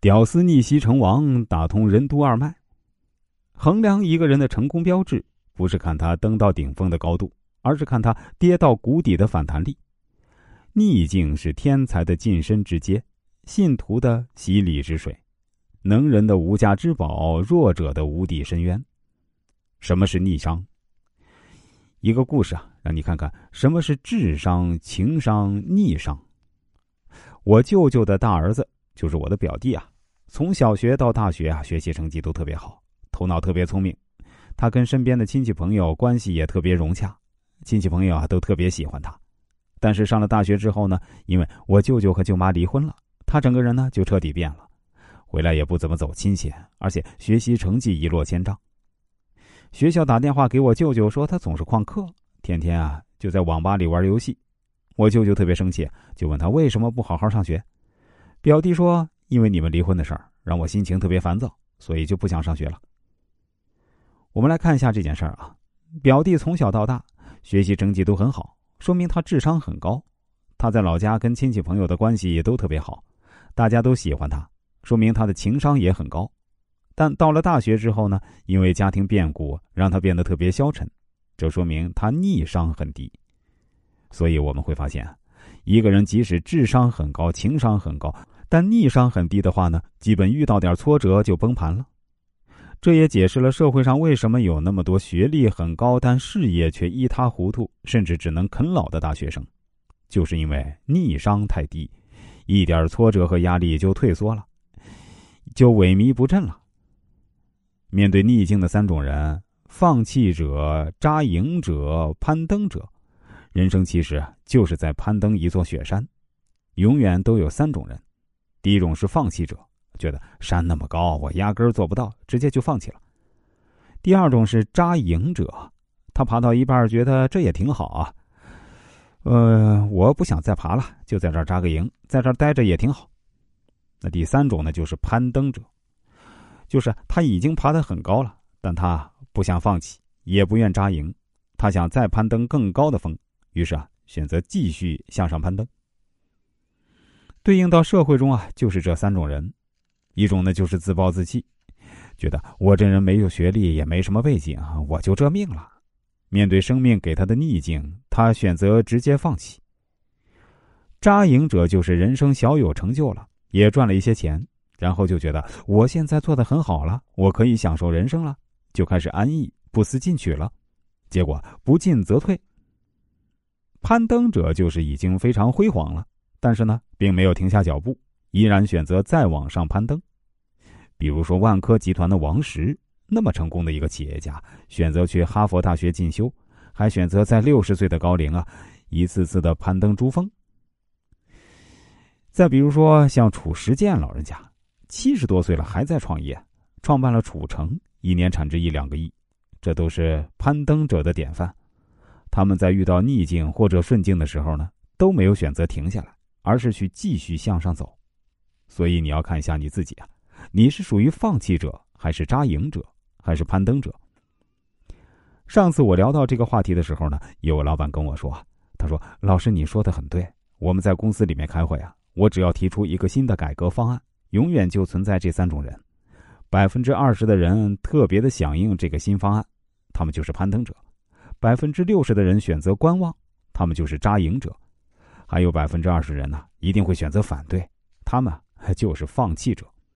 屌丝逆袭成王，打通任督二脉。衡量一个人的成功标志，不是看他登到顶峰的高度，而是看他跌到谷底的反弹力。逆境是天才的晋升之阶，信徒的洗礼之水，能人的无价之宝，弱者的无底深渊。什么是逆商？一个故事啊，让你看看什么是智商、情商、逆商。我舅舅的大儿子就是我的表弟啊，从小学到大学啊，学习成绩都特别好。头脑特别聪明，他跟身边的亲戚朋友关系也特别融洽，亲戚朋友啊都特别喜欢他。但是上了大学之后呢，因为我舅舅和舅妈离婚了，他整个人呢就彻底变了，回来也不怎么走亲戚，而且学习成绩一落千丈。学校打电话给我舅舅说他总是旷课，天天啊就在网吧里玩游戏。我舅舅特别生气，就问他为什么不好好上学。表弟说：“因为你们离婚的事儿让我心情特别烦躁，所以就不想上学了。”我们来看一下这件事儿啊，表弟从小到大学习成绩都很好，说明他智商很高。他在老家跟亲戚朋友的关系也都特别好，大家都喜欢他，说明他的情商也很高。但到了大学之后呢，因为家庭变故让他变得特别消沉，这说明他逆商很低。所以我们会发现，一个人即使智商很高、情商很高，但逆商很低的话呢，基本遇到点挫折就崩盘了。这也解释了社会上为什么有那么多学历很高但事业却一塌糊涂，甚至只能啃老的大学生，就是因为逆商太低，一点挫折和压力就退缩了，就萎靡不振了。面对逆境的三种人：放弃者、扎营者、攀登者。人生其实就是在攀登一座雪山，永远都有三种人。第一种是放弃者。觉得山那么高，我压根儿做不到，直接就放弃了。第二种是扎营者，他爬到一半觉得这也挺好啊，呃，我不想再爬了，就在这儿扎个营，在这儿待着也挺好。那第三种呢，就是攀登者，就是他已经爬得很高了，但他不想放弃，也不愿扎营，他想再攀登更高的峰，于是啊，选择继续向上攀登。对应到社会中啊，就是这三种人。一种呢，就是自暴自弃，觉得我这人没有学历，也没什么背景，我就这命了。面对生命给他的逆境，他选择直接放弃。扎营者就是人生小有成就了，也赚了一些钱，然后就觉得我现在做的很好了，我可以享受人生了，就开始安逸不思进取了。结果不进则退。攀登者就是已经非常辉煌了，但是呢，并没有停下脚步。依然选择再往上攀登，比如说万科集团的王石，那么成功的一个企业家，选择去哈佛大学进修，还选择在六十岁的高龄啊，一次次的攀登珠峰。再比如说像褚时健老人家，七十多岁了还在创业，创办了褚橙，一年产值一两个亿，这都是攀登者的典范。他们在遇到逆境或者顺境的时候呢，都没有选择停下来，而是去继续向上走。所以你要看一下你自己啊，你是属于放弃者，还是扎营者，还是攀登者？上次我聊到这个话题的时候呢，有个老板跟我说：“他说老师你说的很对，我们在公司里面开会啊，我只要提出一个新的改革方案，永远就存在这三种人，百分之二十的人特别的响应这个新方案，他们就是攀登者；百分之六十的人选择观望，他们就是扎营者；还有百分之二十人呢，一定会选择反对，他们。”就是放弃者。